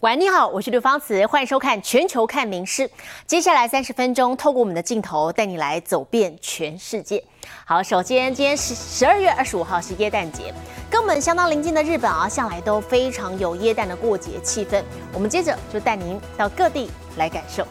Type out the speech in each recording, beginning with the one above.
喂，你好，我是刘芳慈，欢迎收看《全球看名师》。接下来三十分钟，透过我们的镜头，带你来走遍全世界。好，首先今天是十二月二十五号，是耶诞节，跟我们相当临近的日本啊，向来都非常有耶诞的过节气氛。我们接着就带您到各地来感受。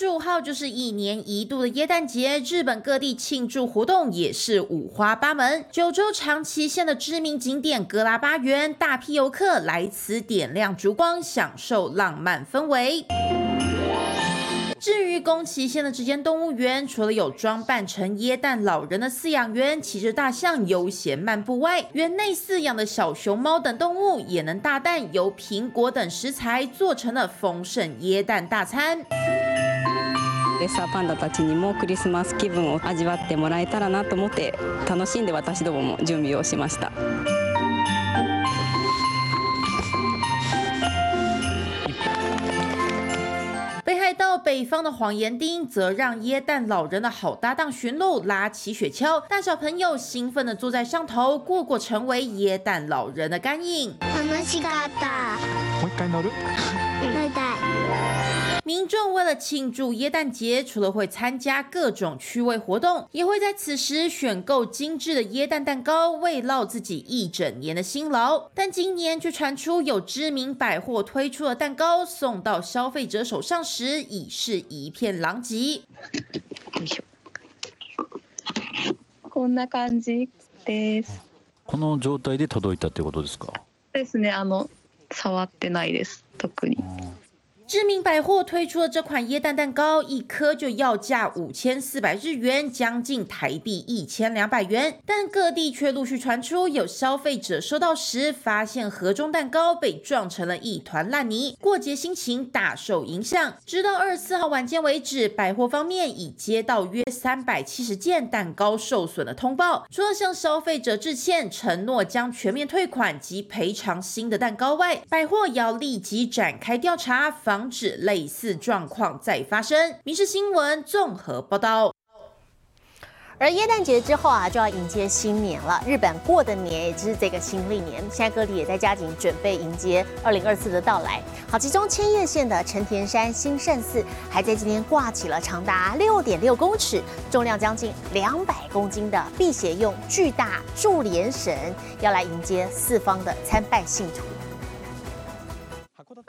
十五号就是一年一度的耶诞节，日本各地庆祝活动也是五花八门。九州长崎县的知名景点格拉巴园，大批游客来此点亮烛光，享受浪漫氛围。至于宫崎县的这间动物园，除了有装扮成椰蛋老人的饲养员骑着大象悠闲漫步外，园内饲养的小熊猫等动物也能大啖由苹果等食材做成了丰盛椰蛋大餐。レッサーパンダたちにもクリスマス気分を味わってもらえたらなと思って楽しんで私どもも準備をしました。北海道北方的黄岩町则让耶诞老人的好搭档驯鹿拉起雪橇，大小朋友兴奋地坐在上头，过过成为耶诞老人的干瘾。楽しかった。もう一回乗る？乗りたい。民众为了庆祝耶诞节，除了会参加各种趣味活动，也会在此时选购精致的耶诞蛋糕，慰劳自己一整年的辛劳。但今年却传出有知名百货推出的蛋糕送到消费者手上时，已是一片狼藉。こんな感じです。この状態で届いたってことですか？ですね。あの 触ってないです。特に。知名百货推出的这款椰蛋蛋糕，一颗就要价五千四百日元，将近台币一千两百元。但各地却陆续传出，有消费者收到时发现盒中蛋糕被撞成了一团烂泥，过节心情大受影响。直到二十四号晚间为止，百货方面已接到约三百七十件蛋糕受损的通报。除了向消费者致歉，承诺将全面退款及赔偿新的蛋糕外，百货要立即展开调查，防。防止类似状况再发生。民事新闻综合报道。而耶诞节之后啊，就要迎接新年了。日本过的年也就是这个新历年，现在各地也在加紧准备迎接二零二四的到来。好，其中千叶县的成田山新胜寺还在今天挂起了长达六点六公尺、重量将近两百公斤的辟邪用巨大柱联神，要来迎接四方的参拜信徒。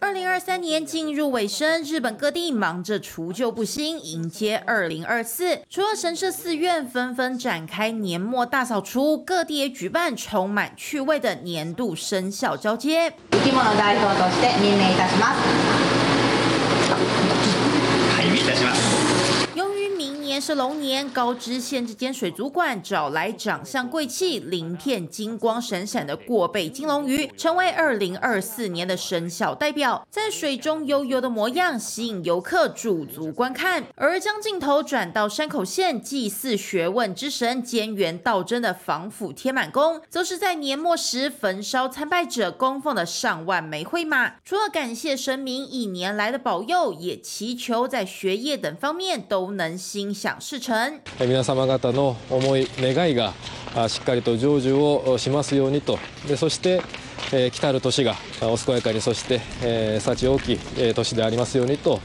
二零二三年进入尾声，日本各地忙着除旧布新，迎接二零二四。除了神社寺院纷纷展开年末大扫除，各地也举办充满趣味的年度生肖交接。是龙年，高知县这间水族馆找来长相贵气、鳞片金光闪闪的过背金龙鱼，成为二零二四年的生肖代表，在水中悠悠的模样吸引游客驻足观看。而将镜头转到山口县祭祀学问之神兼元道真的防府天满宫，则是在年末时焚烧参拜者供奉的上万枚绘马，除了感谢神明一年来的保佑，也祈求在学业等方面都能心想。皆様方の思い願いがしっかりと成就をしますようにと。でそして、えー、来たる年がお健やかにそして、えー、幸大きい年でありますようにと。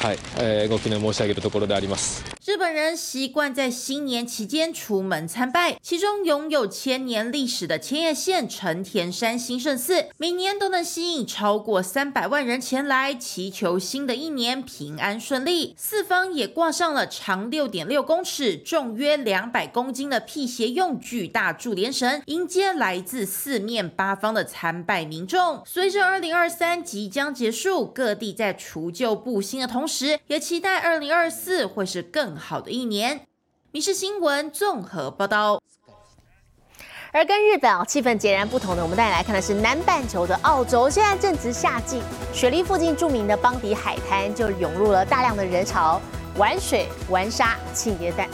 はい、えー、ご記念申し上げるところであります。日本人习惯在新年期间出门参拜，其中拥有千年历史的千叶县成田山新胜寺，每年都能吸引超过三百万人前来祈求新的一年平安顺利。四方也挂上了长六点六公尺、重约两百公斤的辟邪用巨大柱联神，迎接来自四面八方的参拜民众。随着二零二三即将结束，各地在除旧布新的同 时，也期待二零二四会是更好的一年。民事新闻综合报道。而跟日本啊气氛截然不同的，我们带你来看的是南半球的澳洲。现在正值夏季，雪梨附近著名的邦迪海滩就涌入了大量的人潮，玩水、玩沙、庆耶诞。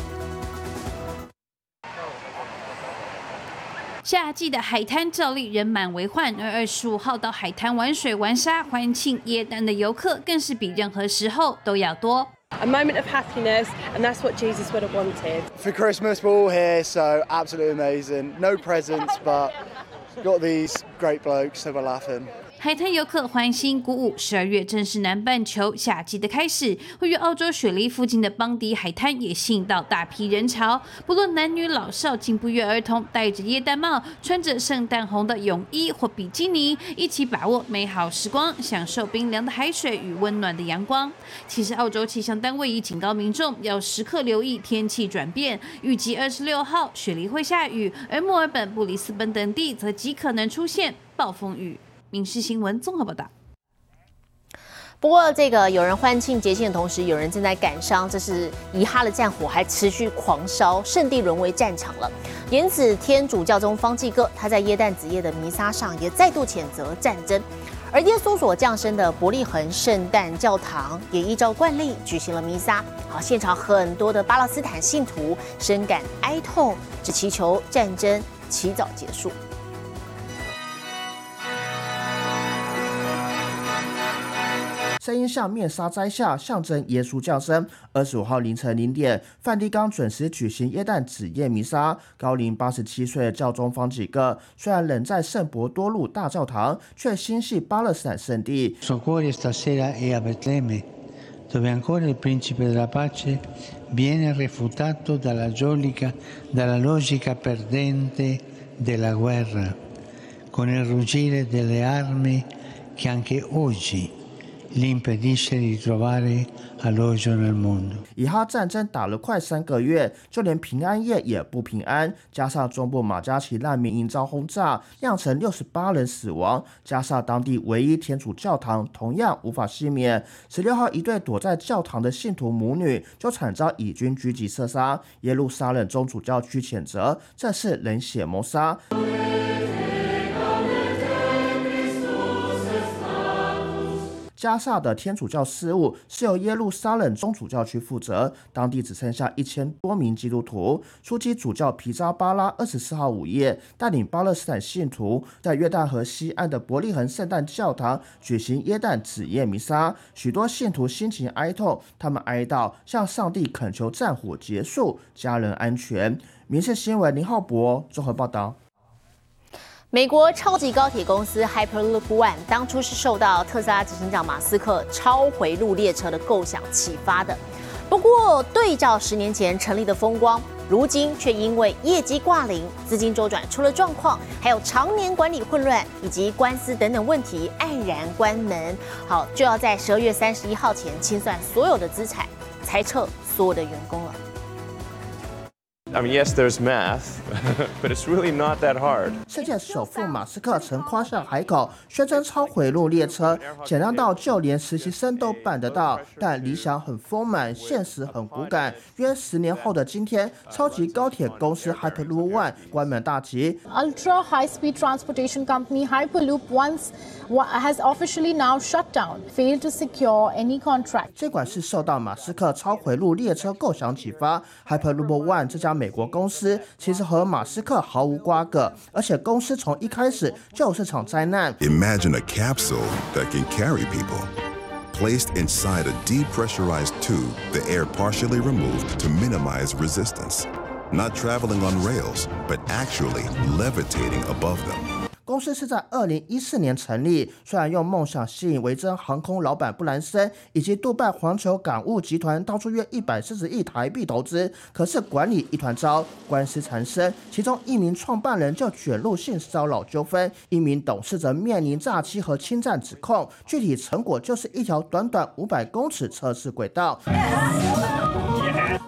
夏季的海滩照例人满为患，而二十五号到海滩玩水玩沙欢庆耶诞的游客更是比任何时候都要多。a moment of happiness, and that's what Jesus would have wanted. For Christmas, we're all here, so absolutely amazing. No presents, but got these great blokes, so we're laughing. 海滩游客欢欣鼓舞，十二月正是南半球夏季的开始。位于澳洲雪梨附近的邦迪海滩也吸引到大批人潮，不论男女老少，竟不约而同戴着椰蛋帽，穿着圣诞红的泳衣或比基尼，一起把握美好时光，享受冰凉的海水与温暖的阳光。其实，澳洲气象单位已警告民众要时刻留意天气转变，预计二十六号雪梨会下雨，而墨尔本、布里斯本等地则极可能出现暴风雨。影视新闻综合报道。不过，这个有人欢庆节庆的同时，有人正在感伤，这是遗哈的战火还持续狂烧，圣地沦为战场了。因此天主教宗方济哥他在耶诞子夜的弥撒上也再度谴责战争，而耶稣所降生的伯利恒圣诞教堂也依照惯例举行了弥撒。好，现场很多的巴勒斯坦信徒深感哀痛，只祈求战争起早结束。声音像面纱摘下，象征耶稣降生。二十五号凌晨零点，梵蒂冈准时举行耶诞子夜弥撒。高龄八十七岁的教宗方济各，虽然人在圣伯多禄大教堂，却心系巴勒斯坦圣地。dove ancora il principe della pace viene refutato dalla logica, dalla logica perdente della guerra, con il ruggire delle armi che anche oggi 以哈战争打了快三个月，就连平安夜也不平安。加上中部马加奇难民营遭轰炸，酿成六十八人死亡。加上当地唯一天主教堂同样无法幸免。十六号，一对躲在教堂的信徒母女就惨遭以军狙击射杀。耶路撒冷宗主教区谴责这是冷血谋杀。加萨的天主教事务是由耶路撒冷宗主教区负责，当地只剩下一千多名基督徒。初期主教皮扎巴拉二十四号午夜带领巴勒斯坦信徒在约旦河西岸的伯利恒圣诞教堂举行耶诞子夜弥撒，许多信徒心情哀痛，他们哀悼，向上帝恳求战火结束，家人安全。民事新闻林浩博综合报道。美国超级高铁公司 Hyperloop One 当初是受到特斯拉执行长马斯克超回路列车的构想启发的，不过对照十年前成立的风光，如今却因为业绩挂零、资金周转出了状况，还有常年管理混乱以及官司等等问题，黯然关门。好，就要在十二月三十一号前清算所有的资产，裁撤所有的员工了。I mean, yes, there's math, but it's really not that hard. 世界首富马斯克曾夸下海口，宣称超回路列车简单到就连实习生都办得到。但理想很丰满，现实很骨感。约十年后的今天，超级高铁公司 Hyperloop One 关门大吉。Ultra high-speed transportation company Hyperloop One has officially now shut down, failed to secure any contract. 这款是受到马斯克超回路列车构想启发，Hyperloop One 这家美国公司其实和马斯克毫无瓜葛，而且公司从一开始就是场灾难。Imagine a capsule that can carry people. Placed inside a depressurized tube, the air partially removed to minimize resistance. Not traveling on rails, but actually levitating above them. 公司是在二零一四年成立，虽然用梦想吸引维珍航空老板布兰森以及杜拜环球港务集团掏出约一百四十亿台币投资，可是管理一团糟，官司缠身，其中一名创办人就卷入性骚扰纠纷，一名董事则面临诈欺和侵占指控，具体成果就是一条短短五百公尺测试轨道。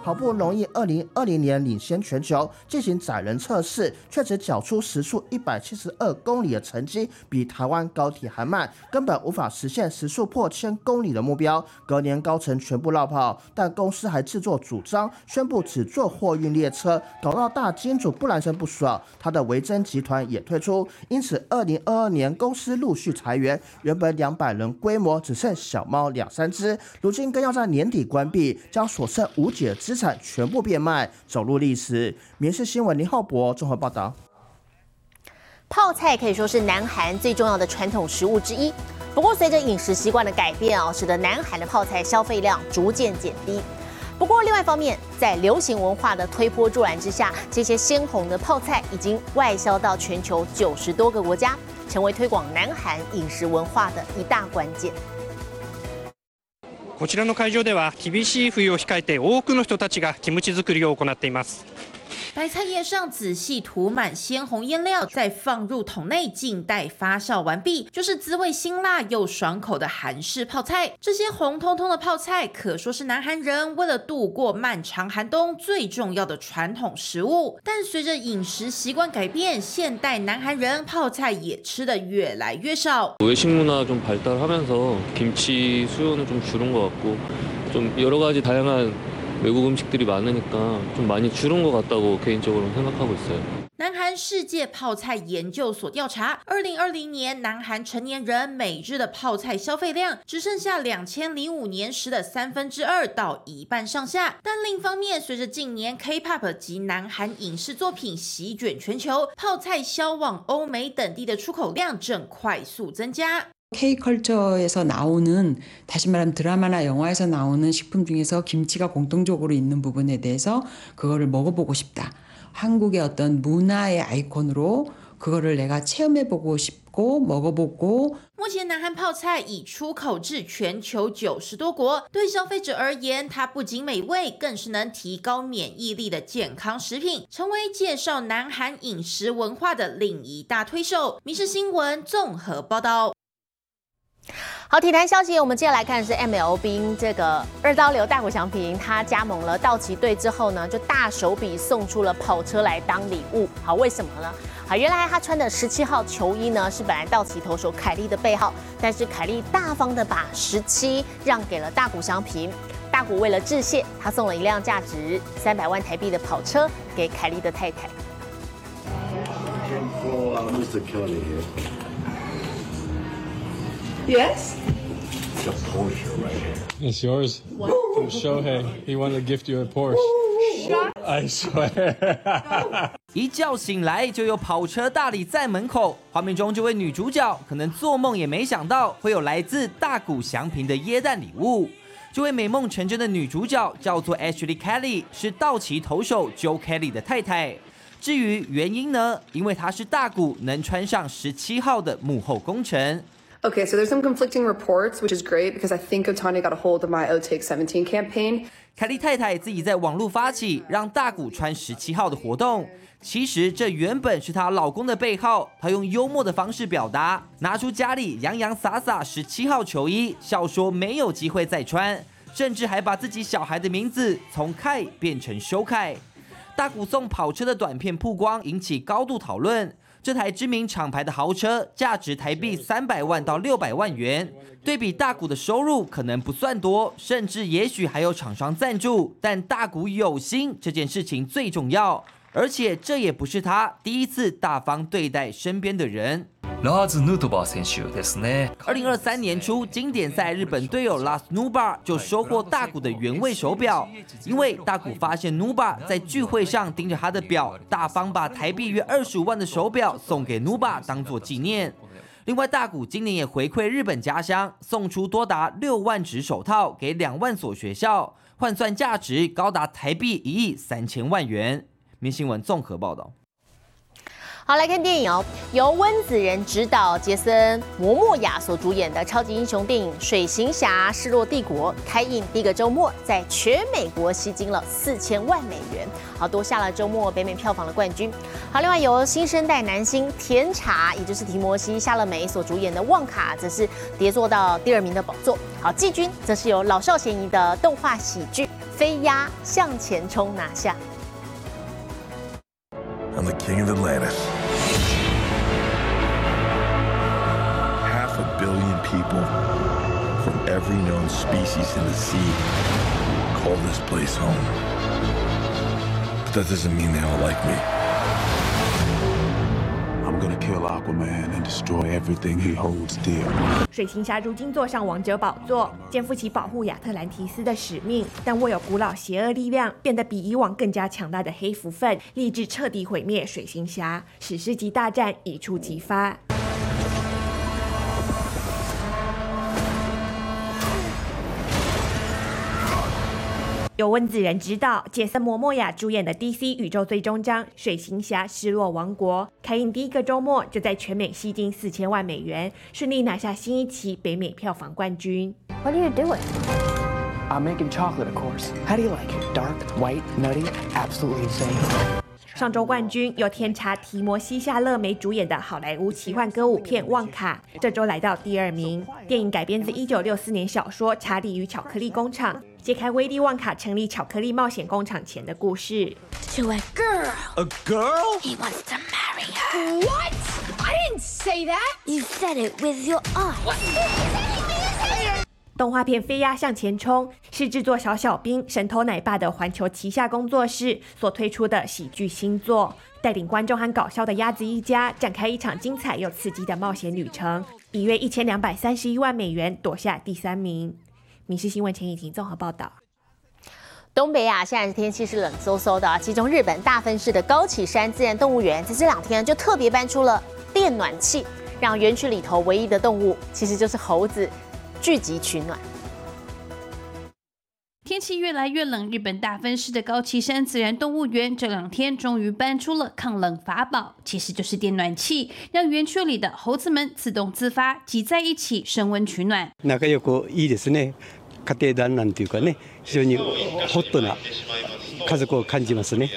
好不容易，二零二零年领先全球进行载人测试，却只缴出时速一百七十二公里的成绩，比台湾高铁还慢，根本无法实现时速破千公里的目标。隔年高层全部落跑，但公司还自作主张宣布只做货运列车，搞到大金主布兰森不爽，他的维珍集团也退出。因此，二零二二年公司陆续裁员，原本两百人规模只剩小猫两三只，如今更要在年底关闭，将所剩无几的资产全部变卖，走入历史。民事新闻林浩博综合报道。泡菜可以说是南韩最重要的传统食物之一。不过，随着饮食习惯的改变哦，使得南韩的泡菜消费量逐渐减低。不过，另外一方面，在流行文化的推波助澜之下，这些鲜红的泡菜已经外销到全球九十多个国家，成为推广南韩饮食文化的一大关键。こちらの会場では厳しい冬を控えて多くの人たちがキムチ作りを行っています。白菜叶上仔细涂满鲜红颜料，再放入桶内静待发酵完毕，就是滋味辛辣又爽口的韩式泡菜。这些红彤彤的泡菜可说是南韩人为了度过漫长寒冬最重要的传统食物。但随着饮食习惯改变，现代南韩人泡菜也吃的越来越少。외식문화좀발달하면서김치수요는좀줄은것같고좀여러가지다양한 외국 음식들이 많으니까 좀 많이 줄은 것 같다고 개인적으로 생각하고 있어요. 南韩世界泡菜研究所调查，二零二零年南韩成年人每日的泡菜消费量只剩下两千零五年时的三分之二到一半上下。但另一方面，随着近年 K-pop 及南韩影视作品席卷全球，泡菜销往欧美等地的出口量正快速增加。 K컬처에서 나오는 다시 말하면 드라마나 영화에서 나오는 식품 중에서 김치가 공통적으로 있는 부분에 대해서 그거를 먹어보고 싶다. 한국의 어떤 문화의 아이콘으로 그거를 내가 체험해보고 싶고 먹어보고 目前南韩泡菜已出口至全球九十多国，对消费者而言，它不仅美味，更是能提高免疫力的健康食品，成为介绍南韩饮食文化的另一大推手。 好，体坛消息，我们接下来看的是 ML 冰这个二刀流大谷翔平，他加盟了道奇队之后呢，就大手笔送出了跑车来当礼物。好，为什么呢？好，原来他穿的十七号球衣呢，是本来道奇投手凯利的背号，但是凯利大方的把十七让给了大谷翔平。大谷为了致谢，他送了一辆价值三百万台币的跑车给凯利的太太。Yes? It's a Porsche right here. It's yours. What? From Shohei. He wanted to gift you a Porsche. I swear. 一觉醒来就有跑车大礼在门口。画面中这位女主角可能做梦也没想到会有来自大谷翔平的椰蛋礼物。这位美梦成真的女主角叫做 Ashley Kelly，是道奇投手 Joe Kelly 的太太。至于原因呢？因为她是大谷能穿上十七号的幕后功臣。Okay, so there's some conflicting reports, which is great because I think Otani got a hold of my O Take 17 campaign. 凯莉太太自己在网络发起让大谷穿十七号的活动，其实这原本是她老公的背号，她用幽默的方式表达，拿出家里洋洋洒洒十七号球衣，笑说没有机会再穿，甚至还把自己小孩的名字从凯变成修凯。大谷送跑车的短片曝光，引起高度讨论。这台知名厂牌的豪车价值台币三百万到六百万元，对比大股的收入可能不算多，甚至也许还有厂商赞助，但大股有心这件事情最重要，而且这也不是他第一次大方对待身边的人。二零二三年初，经典赛日本队友 Lars Nuba 就收获大谷的原味手表，因为大谷发现 Nuba 在聚会上盯着他的表，大方把台币约二十五万的手表送给 Nuba 当做纪念。另外，大谷今年也回馈日本家乡，送出多达六万只手套给两万所学校，换算价值高达台币一亿三千万元。明新闻综合报道。好，来看电影哦，由温子仁执导、杰森·摩莫亚所主演的超级英雄电影《水行侠：失落帝国》开映第一个周末，在全美国吸金了四千万美元，好夺下了周末北美票房的冠军。好，另外由新生代男星甜茶，也就是提摩西·夏勒梅所主演的《旺卡》则是跌坐到第二名的宝座。好，季军则是由老少咸宜的动画喜剧《飞鸭向前冲》拿下。I'm the king of Atlantis. People from every known species in the sea call this place home. But that doesn't mean they all like me. I'm gonna kill Aquaman and destroy everything he holds dear. 水行侠如今坐上王者宝座，肩负起保护亚特兰提斯的使命，但握有古老邪恶力量，变得比以往更加强大的黑蝠鲼，立志彻底毁灭水行侠。史诗级大战一触即发。由温子仁执导、杰森·摩莫亚主演的 DC 宇宙最终章《水行侠：失落王国》开映第一个周末就在全美吸金四千万美元，顺利拿下新一期北美票房冠军。What are you doing? I'm making chocolate, of course. How do you like it? Dark, white, nutty, absolutely insane. 上周冠军由天茶提摩西·夏勒梅主演的好莱坞奇幻歌舞片《旺卡》，这周来到第二名。电影改编自1964年小说《查理与巧克力工厂》，揭开威利·旺卡成立巧克力冒险工厂前的故事。To a girl. A girl? He wants to marry her. What? I didn't say that. You said it with your eyes. 动画片《飞鸭向前冲》是制作小小兵神偷奶爸的环球旗下工作室所推出的喜剧新作，带领观众和搞笑的鸭子一家展开一场精彩又刺激的冒险旅程，以约一千两百三十一万美元夺下第三名。《民事新闻》陈以婷综合报道。东北亚现在天气是冷飕飕的，其中日本大分市的高崎山自然动物园在这两天就特别搬出了电暖器，让园区里头唯一的动物其实就是猴子。聚集取暖。天气越来越冷，日本大分市的高崎山自然动物园这两天终于搬出了抗冷法宝，其实就是电暖器，让园区里的猴子们自动自发挤在一起升温取暖。仲良くいいですね。家庭団なんていうかね、非常にホットな家族を感じますね。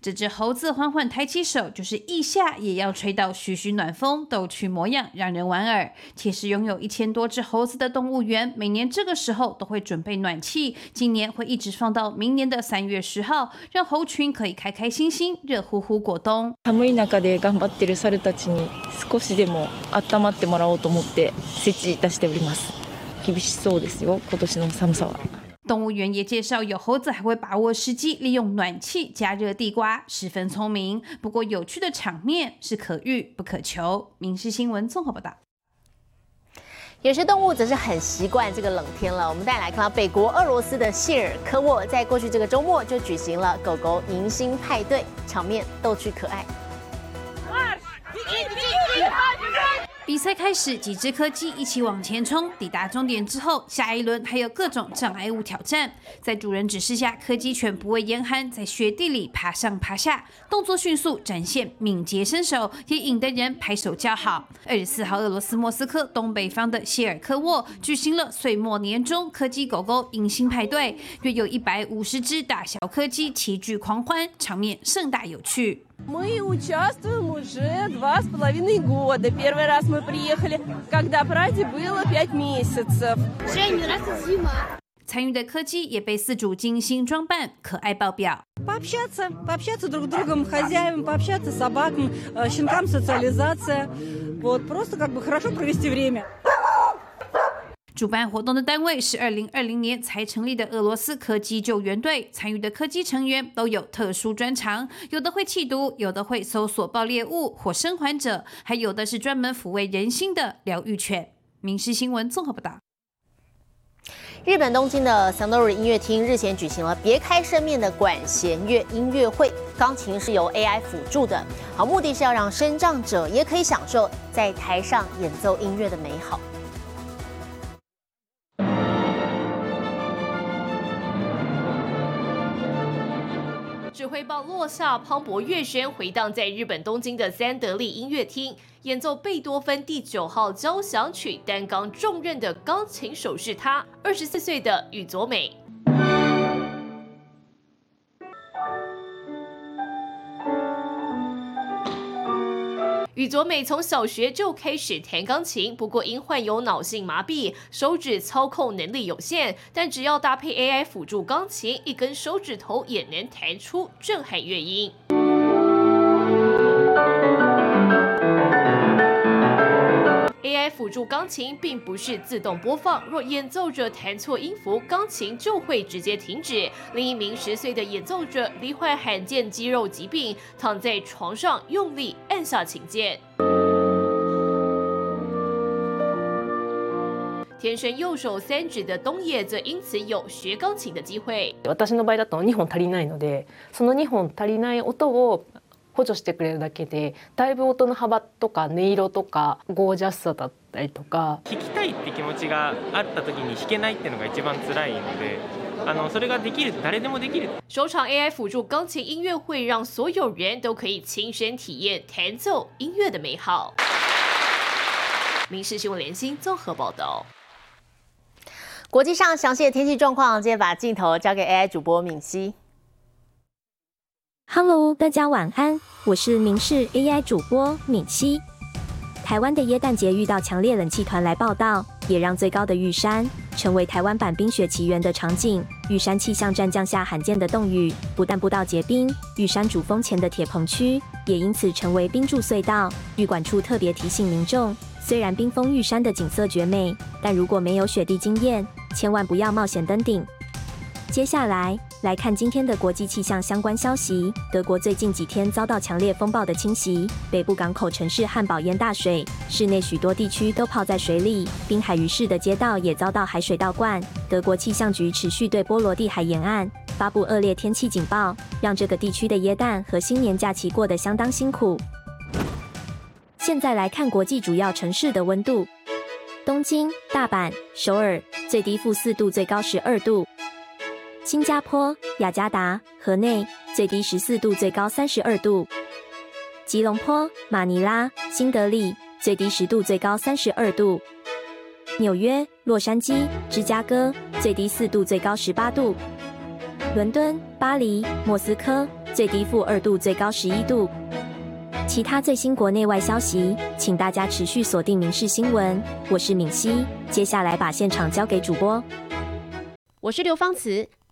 这只猴子缓缓抬起手，就是腋下也要吹到徐徐暖风，逗趣模样让人莞尔。其实拥有一千多只猴子的动物园，每年这个时候都会准备暖气，今年会一直放到明年的三月十号，让猴群可以开开心心、热乎乎过冬。寒い中で頑張っている猿たちに少しでも温まってもらおうと思って設置いたしております。厳しそうですよ、今年の寒さは。 动物园也介绍，有猴子还会把握时机，利用暖气加热地瓜，十分聪明。不过，有趣的场面是可遇不可求。民事新闻综合报道。有些动物则是很习惯这个冷天了。我们带来看到，北国俄罗斯的谢尔科沃在过去这个周末就举行了狗狗迎新派对，场面逗趣可爱。比赛开始，几只柯基一起往前冲。抵达终点之后，下一轮还有各种障碍物挑战。在主人指示下，柯基犬不畏严寒，在雪地里爬上爬下，动作迅速，展现敏捷身手，也引得人拍手叫好。二十四号，俄罗斯莫斯科东北方的谢尔科沃举行了岁末年终柯基狗狗迎新派对，约有一百五十只大小柯基齐聚狂欢，场面盛大有趣。Мы участвуем уже два с половиной года. Первый раз мы приехали, когда Праде было пять месяцев. 参与的柯基也被饲主精心装扮，可爱爆表。 Пообщаться, пообщаться друг с другом, хозяевам, пообщаться с собакам, э, щенкам социализация. Вот, просто как бы хорошо провести время. 主办活动的单位是二零二零年才成立的俄罗斯柯基救援队，参与的柯基成员都有特殊专长，有的会弃毒，有的会搜索爆猎物或生还者，还有的是专门抚慰人心的疗愈犬。民事新闻综合报道。日本东京的 Sandori 音乐厅日前举行了别开生面的管弦乐音乐会，钢琴是由 AI 辅助的，好，目的是要让身障者也可以享受在台上演奏音乐的美好。落下，磅礴乐声回荡在日本东京的三得利音乐厅，演奏贝多芬第九号交响曲，担纲重任的钢琴手是他，二十四岁的宇佐美。宇佐美从小学就开始弹钢琴，不过因患有脑性麻痹，手指操控能力有限。但只要搭配 AI 辅助钢琴，一根手指头也能弹出震撼乐音。AI 辅助钢琴并不是自动播放，若演奏者弹错音符，钢琴就会直接停止。另一名十岁的演奏者罹患罕见肌肉疾病，躺在床上用力按下琴键。天生右手三指的东野则因此有学钢琴的机会。私の場合だと2本足りないので、その2本足りない音を 補助してくれるだけでだいぶ音の幅とか音色とかゴージャスさだったりとか弾きたいって気持ちがあった時に弾けないっていうのが一番辛いのであのそれができる誰でもできる。首场 AI 辅助钢琴音乐会，让所有人都可以亲身体验弹奏音乐的美好。民事新闻联新综合报道。国际上详细的天气状况，今天把镜头交给 AI 主播敏熙。Hello，大家晚安，我是明视 AI 主播敏熙。台湾的耶诞节遇到强烈冷气团来报道，也让最高的玉山成为台湾版冰雪奇缘的场景。玉山气象站降下罕见的冻雨，不但步道结冰，玉山主峰前的铁棚区也因此成为冰柱隧道。玉管处特别提醒民众，虽然冰封玉山的景色绝美，但如果没有雪地经验，千万不要冒险登顶。接下来来看今天的国际气象相关消息。德国最近几天遭到强烈风暴的侵袭，北部港口城市汉堡淹大水，市内许多地区都泡在水里，滨海鱼市的街道也遭到海水倒灌。德国气象局持续对波罗的海沿岸发布恶劣天气警报，让这个地区的耶诞和新年假期过得相当辛苦。现在来看国际主要城市的温度：东京、大阪、首尔，最低负四度，最高十二度。新加坡、雅加达、河内最低十四度，最高三十二度；吉隆坡、马尼拉、新德里最低十度，最高三十二度；纽约、洛杉矶、芝加哥最低四度，最高十八度；伦敦、巴黎、莫斯科最低负二度，最高十一度。其他最新国内外消息，请大家持续锁定《民事新闻》，我是敏熙。接下来把现场交给主播，我是刘芳慈。